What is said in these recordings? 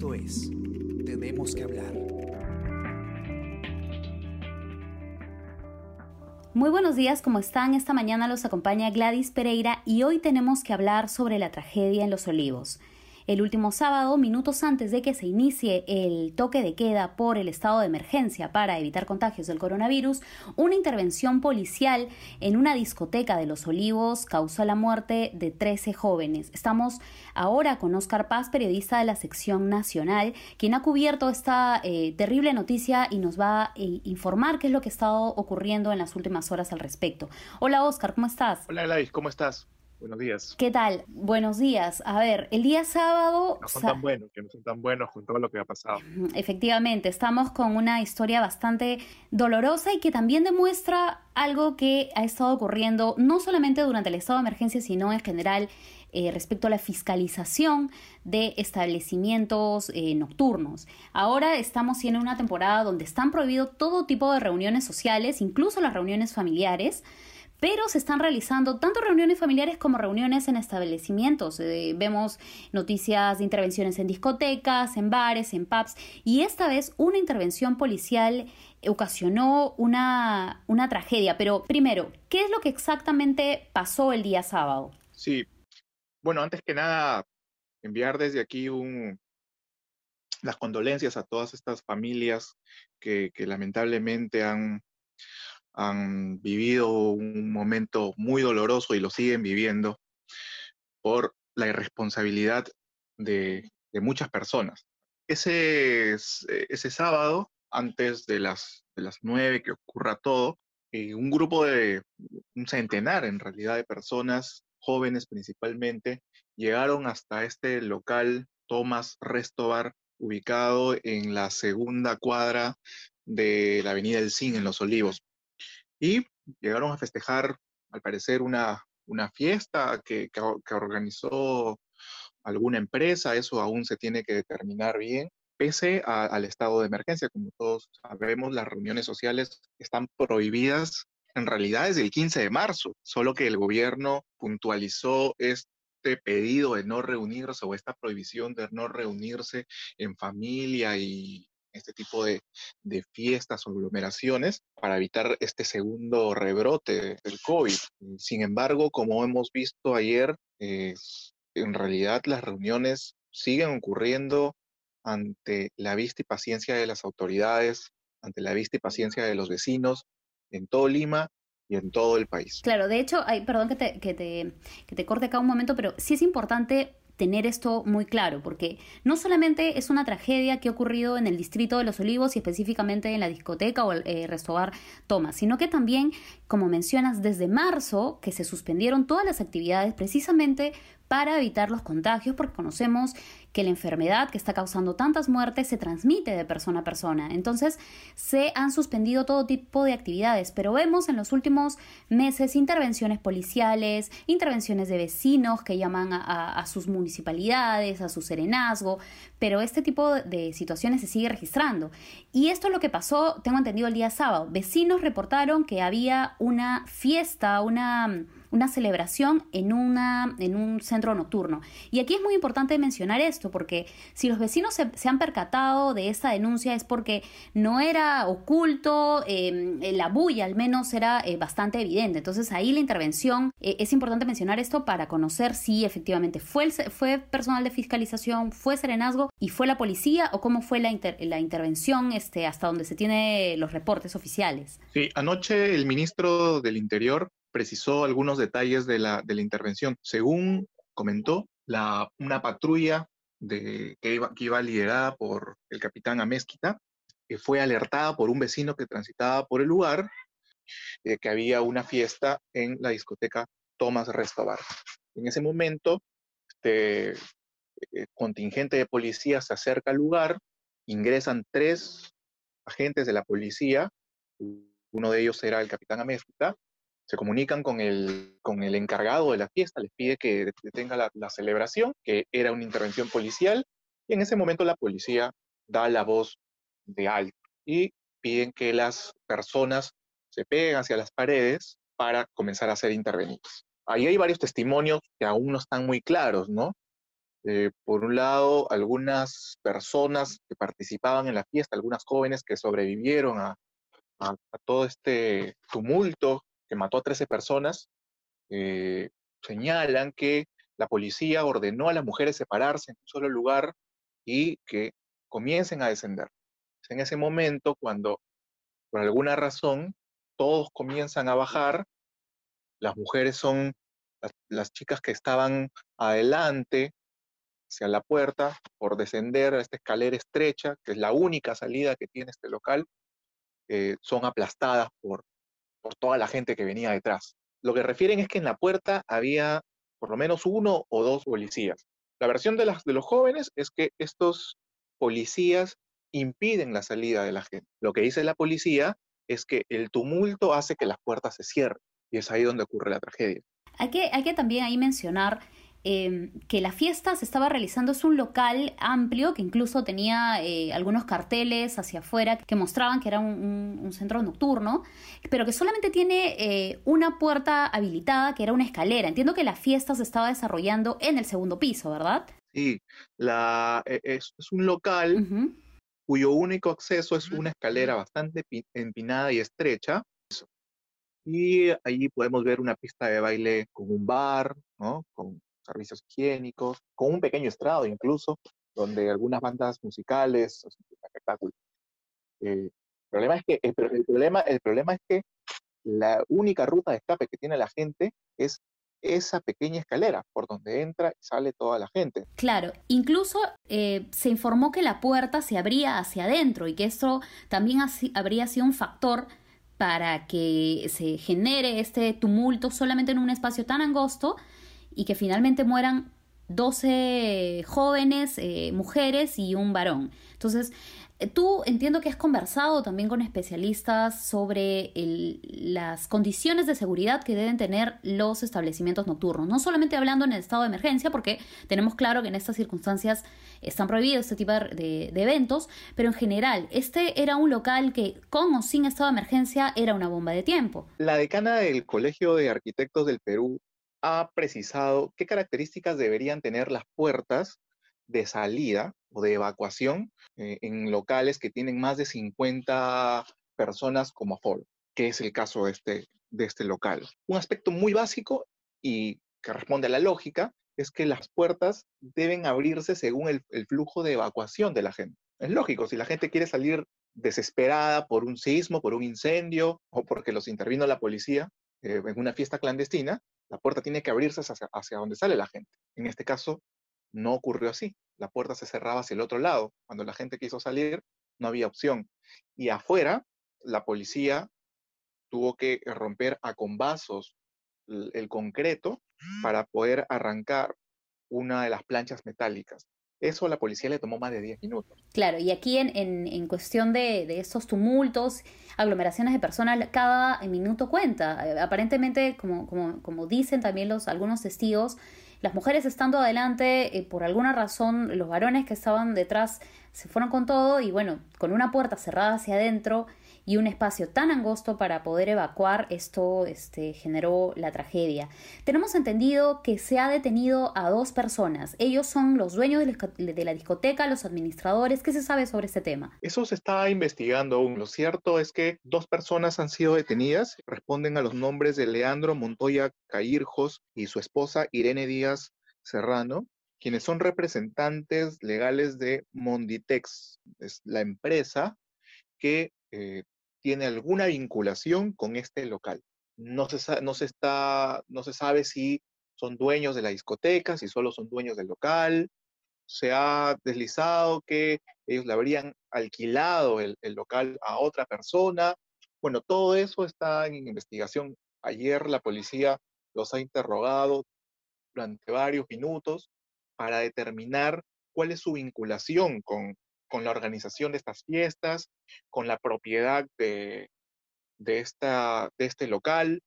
Esto es Tenemos que hablar. Muy buenos días, ¿cómo están? Esta mañana los acompaña Gladys Pereira y hoy tenemos que hablar sobre la tragedia en Los Olivos. El último sábado, minutos antes de que se inicie el toque de queda por el estado de emergencia para evitar contagios del coronavirus, una intervención policial en una discoteca de Los Olivos causó la muerte de 13 jóvenes. Estamos ahora con Oscar Paz, periodista de la sección nacional, quien ha cubierto esta eh, terrible noticia y nos va a eh, informar qué es lo que ha estado ocurriendo en las últimas horas al respecto. Hola Oscar, ¿cómo estás? Hola Gladys, ¿cómo estás? Buenos días. ¿Qué tal? Buenos días. A ver, el día sábado... No son tan buenos, que no son tan buenos con todo lo que ha pasado. Efectivamente, estamos con una historia bastante dolorosa y que también demuestra algo que ha estado ocurriendo no solamente durante el estado de emergencia, sino en general eh, respecto a la fiscalización de establecimientos eh, nocturnos. Ahora estamos en una temporada donde están prohibidos todo tipo de reuniones sociales, incluso las reuniones familiares pero se están realizando tanto reuniones familiares como reuniones en establecimientos. Eh, vemos noticias de intervenciones en discotecas, en bares, en pubs, y esta vez una intervención policial ocasionó una, una tragedia. Pero primero, ¿qué es lo que exactamente pasó el día sábado? Sí, bueno, antes que nada, enviar desde aquí un, las condolencias a todas estas familias que, que lamentablemente han han vivido un momento muy doloroso y lo siguen viviendo por la irresponsabilidad de, muchas personas. Ese, ese sábado, antes de las, de las nueve que ocurra todo, eh, un grupo de, un centenar en realidad de personas, jóvenes principalmente, llegaron hasta este local Thomas Restobar, ubicado en la segunda cuadra de la Avenida del Cin, en Los Olivos. Y llegaron a festejar, al parecer, una, una fiesta que, que, organizó alguna empresa, eso aún se tiene que determinar bien. Pese al estado de emergencia, como todos sabemos, las reuniones sociales están prohibidas en realidad desde el 15 de marzo, solo que el gobierno puntualizó este pedido de no reunirse o esta prohibición de no reunirse en familia y este tipo de, fiestas o aglomeraciones para evitar este segundo rebrote del COVID. Sin embargo, como hemos visto ayer, eh, en realidad las reuniones siguen ocurriendo ante la vista y paciencia de las autoridades, ante la vista y paciencia de los vecinos en todo Lima y en todo el país. Claro, de hecho, hay, perdón que te, que, te, que te corte acá un momento, pero sí es importante tener esto muy claro, porque no solamente es una tragedia que ha ocurrido en el distrito de Los Olivos y específicamente en la discoteca o el eh, restaurante Thomas, sino que también, como mencionas, desde marzo que se suspendieron todas las actividades precisamente para evitar los contagios, porque conocemos que la enfermedad que está causando tantas muertes se transmite de persona a persona. Entonces se han suspendido todo tipo de actividades, pero vemos en los últimos meses intervenciones policiales, intervenciones de vecinos que llaman a, sus municipalidades, a su serenazgo, pero este tipo de situaciones se sigue registrando. Y esto es lo que pasó, tengo entendido, el día sábado. Vecinos reportaron que había una fiesta, una una celebración en, una, en un centro nocturno. Y aquí es muy importante mencionar esto, porque si los vecinos se, han percatado de esta denuncia es porque no era oculto, em, la bulla al menos era eh, bastante evidente. Entonces ahí la intervención, eh, es importante mencionar esto para conocer si efectivamente fue, fue personal de fiscalización, fue serenazgo y fue la policía o cómo fue la, la intervención este, hasta donde se tiene los reportes oficiales. Sí, anoche el ministro del Interior precisó algunos detalles de la, de la intervención. Según comentó, la, una patrulla que, iba, que iba liderada por el capitán Amezquita, que fue alertada por un vecino que transitaba por el lugar, eh, que había una fiesta en la discoteca Thomas Restobar. En ese momento, este eh, contingente de policía se acerca al lugar, ingresan tres agentes de la policía, uno de ellos era el capitán Amezquita, se comunican con el, con el encargado de la fiesta, les pide que detenga la, celebración, que era una intervención policial, y en ese momento la policía da la voz de alto y piden que las personas se peguen hacia las paredes para comenzar a ser intervenidas. Ahí hay varios testimonios que aún no están muy claros, ¿no? Eh, por un lado, algunas personas que participaban en la fiesta, algunas jóvenes que sobrevivieron a, todo este tumulto que mató a 13 personas, eh, señalan que la policía ordenó a las mujeres separarse en un solo lugar y que comiencen a descender. Es en ese momento cuando, por alguna razón, todos comienzan a bajar, las mujeres son las, chicas que estaban adelante hacia la puerta por descender a esta escalera estrecha, que es la única salida que tiene este local, eh, son aplastadas por, por toda la gente que venía detrás. Lo que refieren es que en la puerta había por lo menos uno o dos policías. La versión de, las, de los jóvenes es que estos policías impiden la salida de la gente. Lo que dice la policía es que el tumulto hace que las puertas se cierren y es ahí donde ocurre la tragedia. Hay que, hay que también ahí mencionar Em, que la fiesta se estaba realizando es un local amplio que incluso tenía eh, algunos carteles hacia afuera que mostraban que era un, centro nocturno, pero que solamente tiene eh, una puerta habilitada que era una escalera. Entiendo que la fiesta se estaba desarrollando en el segundo piso, ¿verdad? Sí, la, e, es, un local cuyo único acceso es una escalera bastante empinada y estrecha. Y allí podemos ver una pista de baile con un bar, ¿no? Con servicios higiénicos, con un pequeño estrado incluso, donde algunas bandas musicales, espectáculos. Eh, el problema es que el, problema, el problema es que la única ruta de escape que tiene la gente es esa pequeña escalera por donde entra y sale toda la gente. Claro, incluso eh, se informó que la puerta se abría hacia adentro y que esto también habría sido un factor para que se genere este tumulto solamente en un espacio tan angosto y que finalmente mueran 12 jóvenes, eh, mujeres y un varón. Entonces, eh, tú entiendo que has conversado también con especialistas sobre las condiciones de seguridad que deben tener los establecimientos nocturnos, no solamente hablando en el estado de emergencia, porque tenemos claro que en estas circunstancias están prohibidos este tipo de, de eventos, pero en general, este era un local que con o sin estado de emergencia era una bomba de tiempo. La decana del Colegio de Arquitectos del Perú ha precisado qué características deberían tener las puertas de salida o de evacuación eh, en locales que tienen más de 50 personas como aforo, que es el caso de este, de este local. Un aspecto muy básico y que responde a la lógica es que las puertas deben abrirse según el, flujo de evacuación de la gente. Es lógico, si la gente quiere salir desesperada por un sismo, por un incendio o porque los intervino la policía eh, en una fiesta clandestina, la puerta tiene que abrirse hacia, donde sale la gente. En este caso, no ocurrió así. La puerta se cerraba hacia el otro lado. Cuando la gente quiso salir, no había opción. Y afuera, la policía tuvo que romper a combazos el concreto para poder arrancar una de las planchas metálicas. Eso a la policía le tomó más de 10 minutos. Claro, y aquí en, en, cuestión de, de, estos tumultos, aglomeraciones de personas, cada minuto cuenta. Eh, aparentemente, como, como, como dicen también los, algunos testigos, las mujeres estando adelante, eh, por alguna razón, los varones que estaban detrás se fueron con todo y bueno, con una puerta cerrada hacia adentro, y un espacio tan angosto para poder evacuar, esto este, generó la tragedia. Tenemos entendido que se ha detenido a dos personas. Ellos son los dueños de la discoteca, los administradores. ¿Qué se sabe sobre este tema? Eso se está investigando aún. Lo cierto es que dos personas han sido detenidas. Responden a los nombres de Leandro Montoya Cairjos y su esposa Irene Díaz Serrano quienes son representantes legales de Monditex, es la empresa que eh, tiene alguna vinculación con este local. No se, no, se está, no se sabe si son dueños de la discoteca, si solo son dueños del local. Se ha deslizado que ellos le habrían alquilado el, el local a otra persona. Bueno, todo eso está en investigación. Ayer la policía los ha interrogado durante varios minutos para determinar cuál es su vinculación con, con la organización de estas fiestas, con la propiedad de, esta, de este local.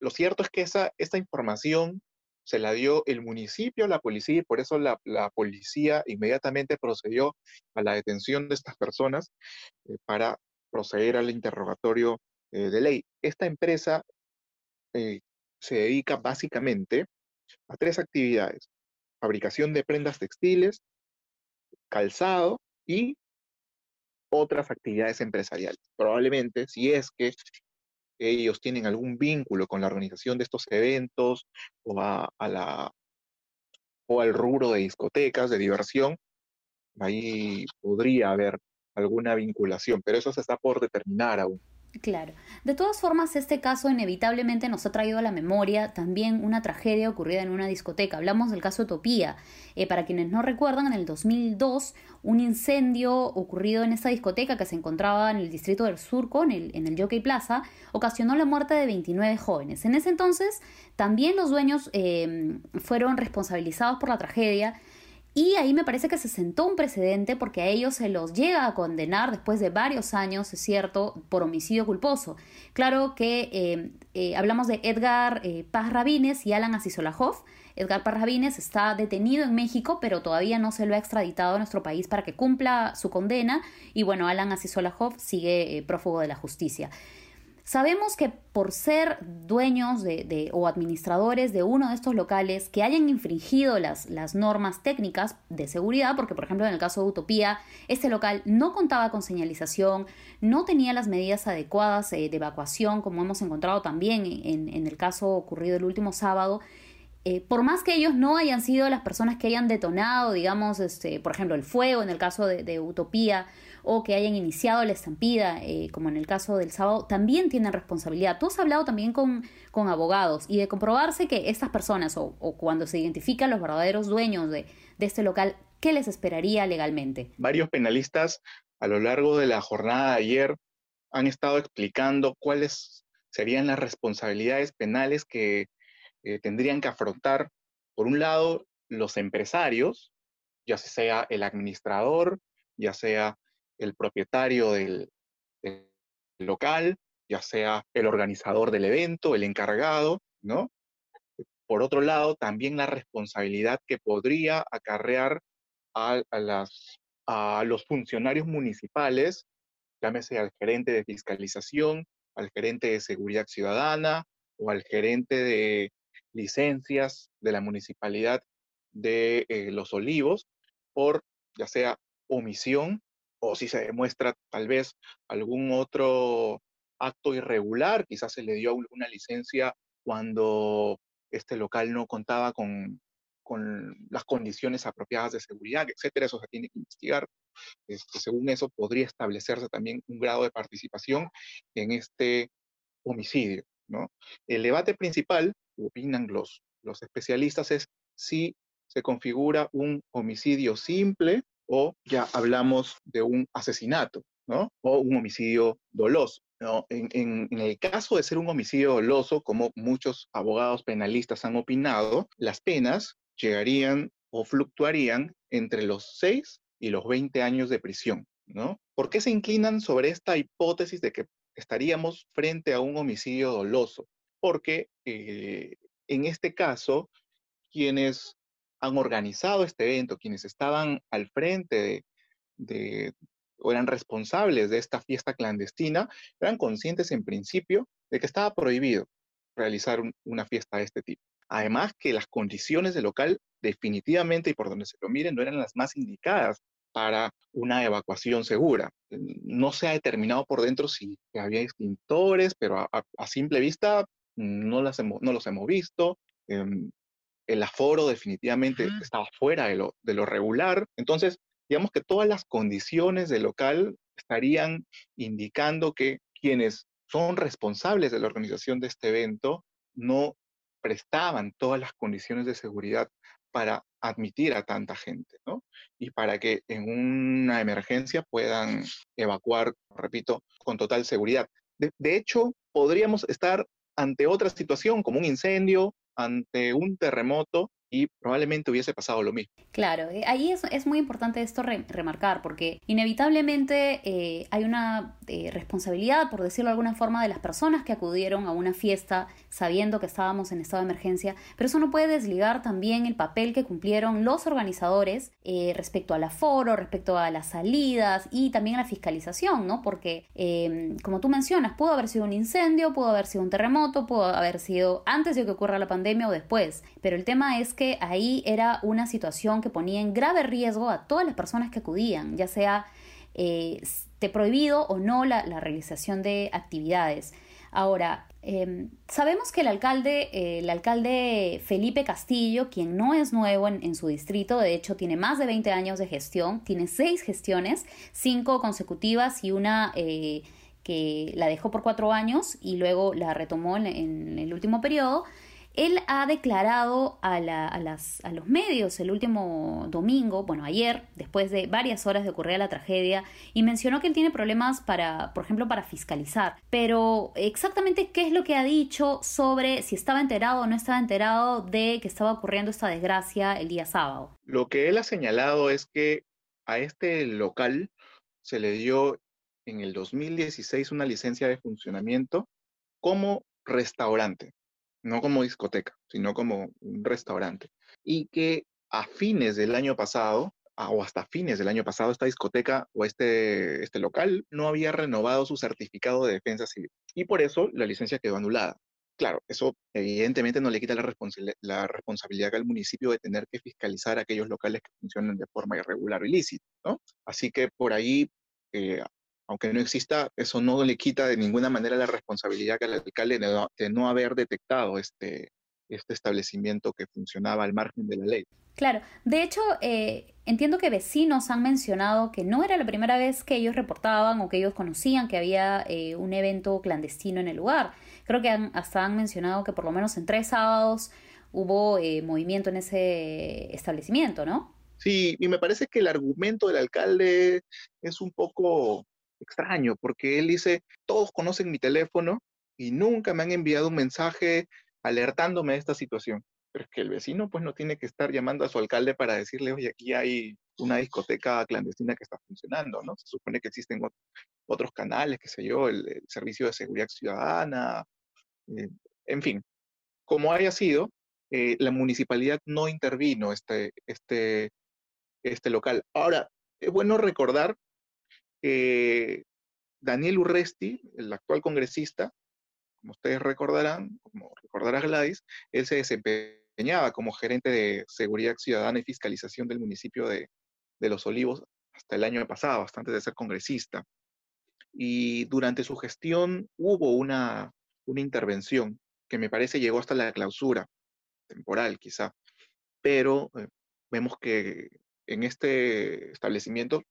Lo cierto es que esa, esta información se la dio el municipio a la policía y por eso la, policía inmediatamente procedió a la detención de estas personas eh, para proceder al interrogatorio eh, de ley. Esta empresa eh, se dedica básicamente a tres actividades. fabricación de prendas textiles, calzado y otras actividades empresariales. Probablemente, si es que ellos tienen algún vínculo con la organización de estos eventos o, a, la, o al rubro de discotecas, de diversión, ahí podría haber alguna vinculación, pero eso se está por determinar aún. Claro. De todas formas, este caso inevitablemente nos ha traído a la memoria también una tragedia ocurrida en una discoteca. Hablamos del caso Utopía. Eh, para quienes no recuerdan, en el 2002, un incendio ocurrido en esta discoteca que se encontraba en el distrito del Surco, en el, en el Jockey Plaza, ocasionó la muerte de 29 jóvenes. En ese entonces, también los dueños eh, fueron responsabilizados por la tragedia y ahí me parece que se sentó un precedente porque a ellos se los llega a condenar después de varios años, es cierto, por homicidio culposo. Claro que eh, eh, hablamos de Edgar eh, Paz Rabines y Alan Asisolajov. Edgar Paz Rabines está detenido en México, pero todavía no se lo ha extraditado a nuestro país para que cumpla su condena. Y bueno, Alan Asisolajov sigue prófugo de la justicia. Sabemos que por ser dueños de, o administradores de uno de estos locales que hayan infringido las, normas técnicas de seguridad, porque por ejemplo en el caso de Utopía, este local no contaba con señalización, no tenía las medidas adecuadas eh, de evacuación, como hemos encontrado también en, el caso ocurrido el último sábado, eh, por más que ellos no hayan sido las personas que hayan detonado, digamos, este, por ejemplo, el fuego en el caso de, de Utopía, o que hayan iniciado la estampida, eh, como en el caso del sábado, también tienen responsabilidad. Tú has hablado también con, con abogados y de comprobarse que estas personas o, cuando se identifican los verdaderos dueños de, de este local, ¿qué les esperaría legalmente? Varios penalistas a lo largo de la jornada de ayer han estado explicando cuáles serían las responsabilidades penales que eh, tendrían que afrontar, por un lado, los empresarios, ya sea el administrador, ya sea el propietario del, local, ya sea el organizador del evento, el encargado, ¿no? Por otro lado, también la responsabilidad que podría acarrear a, los funcionarios municipales, llámese al gerente de fiscalización, al gerente de seguridad ciudadana o al gerente de licencias de la municipalidad de eh, Los Olivos por ya sea omisión o si se demuestra tal vez algún otro acto irregular, quizás se le dio una licencia cuando este local no contaba con, las condiciones apropiadas de seguridad, etcétera, eso se tiene que investigar. Este, según eso, podría establecerse también un grado de participación en este homicidio. El debate principal, opinan los, los especialistas, es si se configura un homicidio simple o ya hablamos de un asesinato, ¿no? O un homicidio doloso. ¿no? En, el caso de ser un homicidio doloso, como muchos abogados penalistas han opinado, las penas llegarían o fluctuarían entre los 6 y los 20 años de prisión, ¿no? ¿Por qué se inclinan sobre esta hipótesis de que estaríamos frente a un homicidio doloso? Porque eh, en este caso, quienes han organizado este evento, quienes estaban al frente de, o eran responsables de esta fiesta clandestina, eran conscientes en principio de que estaba prohibido realizar una fiesta de este tipo. Además que las condiciones del local definitivamente y por donde se lo miren no eran las más indicadas para una evacuación segura. No se ha determinado por dentro si había extintores, pero a, simple vista no, los hemos visto. Em, el aforo definitivamente estaba fuera de lo, de lo regular. Entonces, digamos que todas las condiciones del local estarían indicando que quienes son responsables de la organización de este evento no prestaban todas las condiciones de seguridad para admitir a tanta gente, ¿no? Y para que en una emergencia puedan evacuar, repito, con total seguridad. de hecho, podríamos estar ante otra situación como un incendio ante un terremoto y probablemente hubiese pasado lo mismo. Claro, eh, ahí es, muy importante esto remarcar, porque inevitablemente eh, hay una eh, responsabilidad, por decirlo de alguna forma, de las personas que acudieron a una fiesta sabiendo que estábamos en estado de emergencia, pero eso no puede desligar también el papel que cumplieron los organizadores respecto al aforo, respecto a las salidas y también a la fiscalización, ¿no? Porque, como tú mencionas, pudo haber sido un incendio, pudo haber sido un terremoto, pudo haber sido antes de que ocurra la pandemia o después, pero el tema es que ahí era una situación que ponía en grave riesgo a todas las personas que acudían, ya sea eh, prohibido o no la, realización de actividades. Ahora, em, sabemos que el alcalde, eh, el alcalde Felipe Castillo, quien no es nuevo en, su distrito, de hecho tiene más de 20 años de gestión, tiene seis gestiones, cinco consecutivas y una eh, que la dejó por cuatro años y luego la retomó en el último periodo. Él ha declarado a, los medios el último domingo, bueno, ayer, después de varias horas de ocurrir la tragedia, y mencionó que él tiene problemas para, por ejemplo, para fiscalizar. Pero exactamente qué es lo que ha dicho sobre si estaba enterado o no estaba enterado de que estaba ocurriendo esta desgracia el día sábado. Lo que él ha señalado es que a este local se le dio en el 2016 una licencia de funcionamiento como restaurante no como discoteca, sino como un restaurante. Y que a fines del año pasado, o hasta fines del año pasado, esta discoteca o este, este local no había renovado su certificado de defensa civil. Y por eso la licencia quedó anulada. Claro, eso evidentemente no le quita la, la responsabilidad al municipio de tener que fiscalizar aquellos locales que funcionan de forma irregular o ilícita, ¿no? Así que por ahí eh, aunque no exista, eso no le quita de ninguna manera la responsabilidad que al alcalde de no, haber detectado este, este establecimiento que funcionaba al margen de la ley. Claro, de hecho, eh, entiendo que vecinos han mencionado que no era la primera vez que ellos reportaban o que ellos conocían que había eh, un evento clandestino en el lugar. Creo que hasta han mencionado que por lo menos en tres sábados hubo eh, movimiento en ese establecimiento, ¿no? Sí, y me parece que el argumento del alcalde es un poco extraño, porque él dice, todos conocen mi teléfono y nunca me han enviado un mensaje alertándome de esta situación. Pero es que el vecino pues no tiene que estar llamando a su alcalde para decirle, oye, aquí hay una discoteca clandestina que está funcionando, ¿no? Se supone que existen otros canales, qué sé yo, el, Servicio de Seguridad Ciudadana, eh, en fin, como haya sido, eh, la municipalidad no intervino este, este, este local. Ahora, es bueno recordar Daniel Urresti, el actual congresista, como ustedes recordarán, como recordará Gladys, él se desempeñaba como gerente de seguridad ciudadana y fiscalización del municipio de, Los Olivos hasta el año pasado, antes de ser congresista. Y durante su gestión hubo una, una intervención que me parece llegó hasta la clausura, temporal quizá, pero eh, vemos que en este establecimiento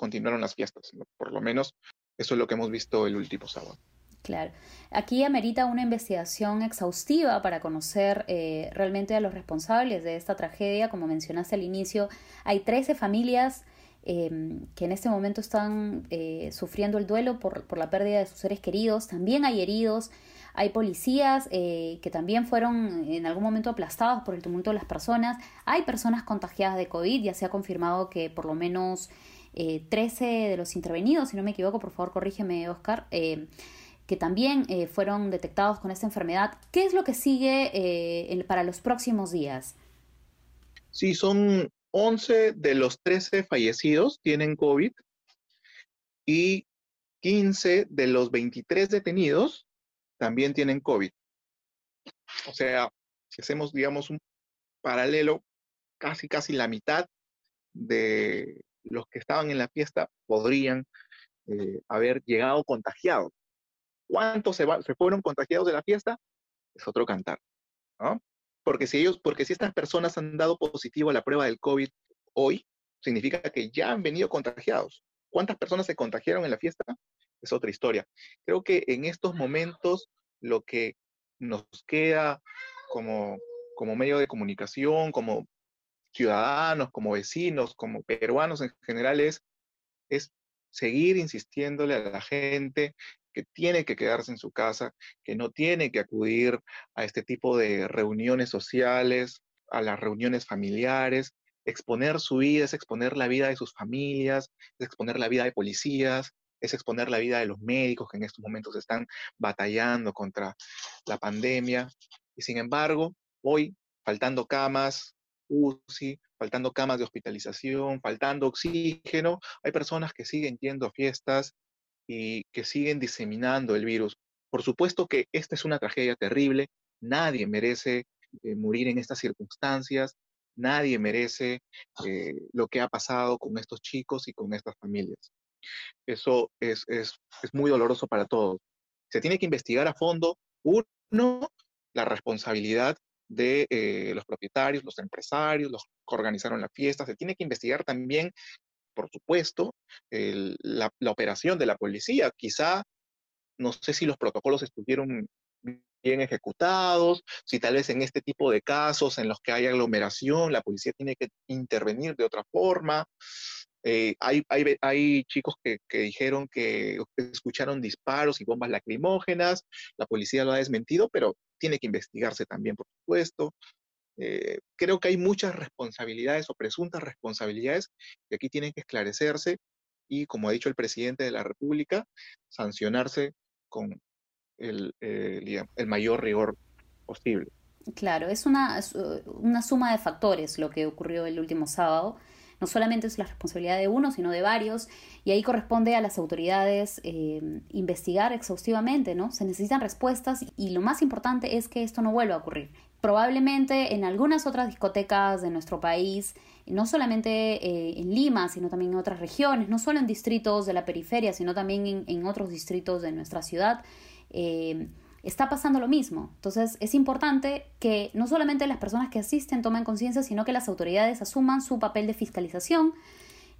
continuaron las fiestas. Por lo menos eso es lo que hemos visto el último sábado. Claro. Aquí amerita una investigación exhaustiva para conocer eh, realmente a los responsables de esta tragedia. Como mencionaste al inicio, hay 13 familias em, que en este momento están eh, sufriendo el duelo por, por, la pérdida de sus seres queridos. También hay heridos. Hay policías eh, que también fueron en algún momento aplastados por el tumulto de las personas. Hay personas contagiadas de COVID. Ya se ha confirmado que por lo menos 13 eh, de los intervenidos, si no me equivoco, por favor corrígeme Oscar, eh, que también eh, fueron detectados con esta enfermedad. ¿Qué es lo que sigue para los próximos días? Sí, son 11 de los 13 fallecidos tienen COVID y 15 de los 23 detenidos también tienen COVID. O sea, si hacemos, digamos, un paralelo, casi, casi la mitad de los que estaban en la fiesta podrían eh, haber llegado contagiados. ¿Cuántos se, fueron contagiados de la fiesta? Es otro cantar, ¿no? Porque si ellos, porque si estas personas han dado positivo a la prueba del COVID hoy, significa que ya han venido contagiados. ¿Cuántas personas se contagiaron en la fiesta? Es otra historia. Creo que en estos momentos lo que nos queda como medio de comunicación, como ciudadanos, como vecinos, como peruanos en general, es, es seguir insistiéndole a la gente que tiene que quedarse en su casa, que no tiene que acudir a este tipo de reuniones sociales, a las reuniones familiares. Exponer su vida es exponer la vida de sus familias, es exponer la vida de policías, es exponer la vida de los médicos que en estos momentos están batallando contra la pandemia. Y sin embargo, hoy, faltando camas, UCI, faltando camas de hospitalización, faltando oxígeno, hay personas que siguen yendo a fiestas y que siguen diseminando el virus. Por supuesto que esta es una tragedia terrible, nadie merece eh, morir en estas circunstancias. Nadie merece lo que ha pasado con estos chicos y con estas familias. Eso es, es, es muy doloroso para todos. Se tiene que investigar a fondo, uno, la responsabilidad de eh, los propietarios, los empresarios, los que organizaron la fiesta. Se tiene que investigar también, por supuesto, la, operación de la policía. Quizá, no sé si los protocolos estuvieron bien ejecutados, si tal vez en este tipo de casos en los que hay aglomeración, la policía tiene que intervenir de otra forma. Eh, hay, hay, hay, chicos que, que, dijeron que escucharon disparos y bombas lacrimógenas, la policía lo ha desmentido, pero tiene que investigarse también, por supuesto. Eh, creo que hay muchas responsabilidades o presuntas responsabilidades que aquí tienen que esclarecerse y, como ha dicho el presidente de la República, sancionarse con el, eh, el mayor rigor posible. Claro, es una, una suma de factores lo que ocurrió el último sábado no solamente es la responsabilidad de uno, sino de varios, y ahí corresponde a las autoridades eh, investigar exhaustivamente, ¿no? Se necesitan respuestas y lo más importante es que esto no vuelva a ocurrir. Probablemente en algunas otras discotecas de nuestro país, no solamente eh, en Lima, sino también en otras regiones, no solo en distritos de la periferia, sino también en, otros distritos de nuestra ciudad, eh, está pasando lo mismo. Entonces es importante que no solamente las personas que asisten tomen conciencia, sino que las autoridades asuman su papel de fiscalización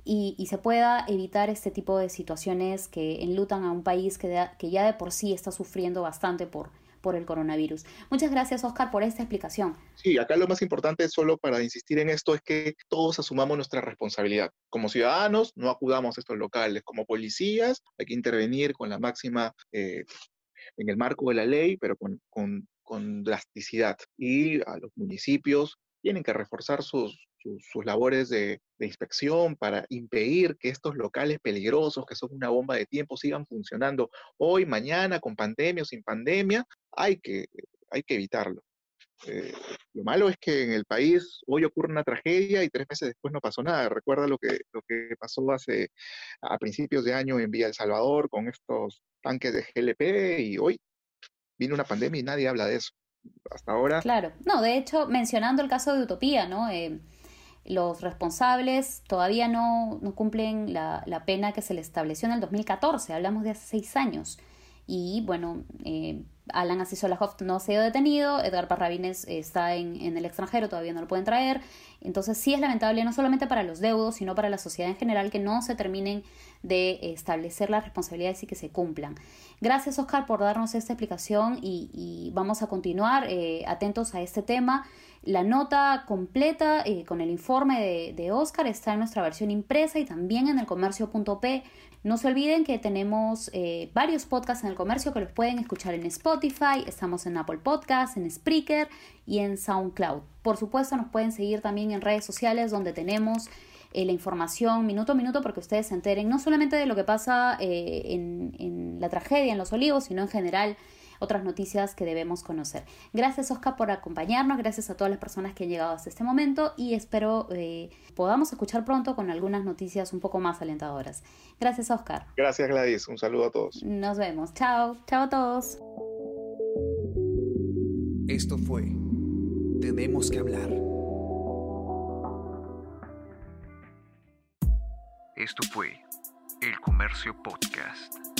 y, se pueda evitar este tipo de situaciones que enlutan a un país que, que ya de por sí está sufriendo bastante por, por el coronavirus. Muchas gracias, Oscar, por esta explicación. Sí, acá lo más importante, solo para insistir en esto, es que todos asumamos nuestra responsabilidad. Como ciudadanos, no acudamos a estos locales. Como policías, hay que intervenir con la máxima eh, en el marco de la ley, pero con, con, con drasticidad. Y a los municipios tienen que reforzar sus, sus, labores de, inspección para impedir que estos locales peligrosos, que son una bomba de tiempo, sigan funcionando hoy, mañana, con pandemia o sin pandemia. Hay que, hay que evitarlo. Eh, lo malo es que en el país hoy ocurre una tragedia y tres meses después no pasó nada. Recuerda lo que, lo que pasó hace a principios de año en Villa El Salvador con estos tanques de GLP y hoy vino una pandemia y nadie habla de eso. Hasta ahora. Claro, no, de hecho, mencionando el caso de Utopía, ¿no? Eh, los responsables todavía no, no cumplen la, la, pena que se les estableció en el 2014, hablamos de hace seis años. Y bueno, eh, Alan Asisolajov no ha sido detenido, Edgar Parravines está en, en, el extranjero, todavía no lo pueden traer. Entonces sí es lamentable, no solamente para los deudos, sino para la sociedad en general, que no se terminen de establecer las responsabilidades y que se cumplan. Gracias Oscar por darnos esta explicación y, vamos a continuar eh, atentos a este tema. La nota completa eh, con el informe de, de, Oscar está en nuestra versión impresa y también en el comercio.p. No se olviden que tenemos eh, varios podcasts en el comercio que los pueden escuchar en Spotify, estamos en Apple Podcasts, en Spreaker y en SoundCloud. Por supuesto nos pueden seguir también en redes sociales donde tenemos eh, la información minuto a minuto porque ustedes se enteren no solamente de lo que pasa eh, en, en la tragedia en Los Olivos, sino en general otras noticias que debemos conocer. Gracias Oscar por acompañarnos, gracias a todas las personas que han llegado hasta este momento y espero eh, podamos escuchar pronto con algunas noticias un poco más alentadoras. Gracias Oscar. Gracias Gladys, un saludo a todos. Nos vemos, chao, chao a todos. Esto fue Tenemos que hablar. Esto fue El Comercio Podcast.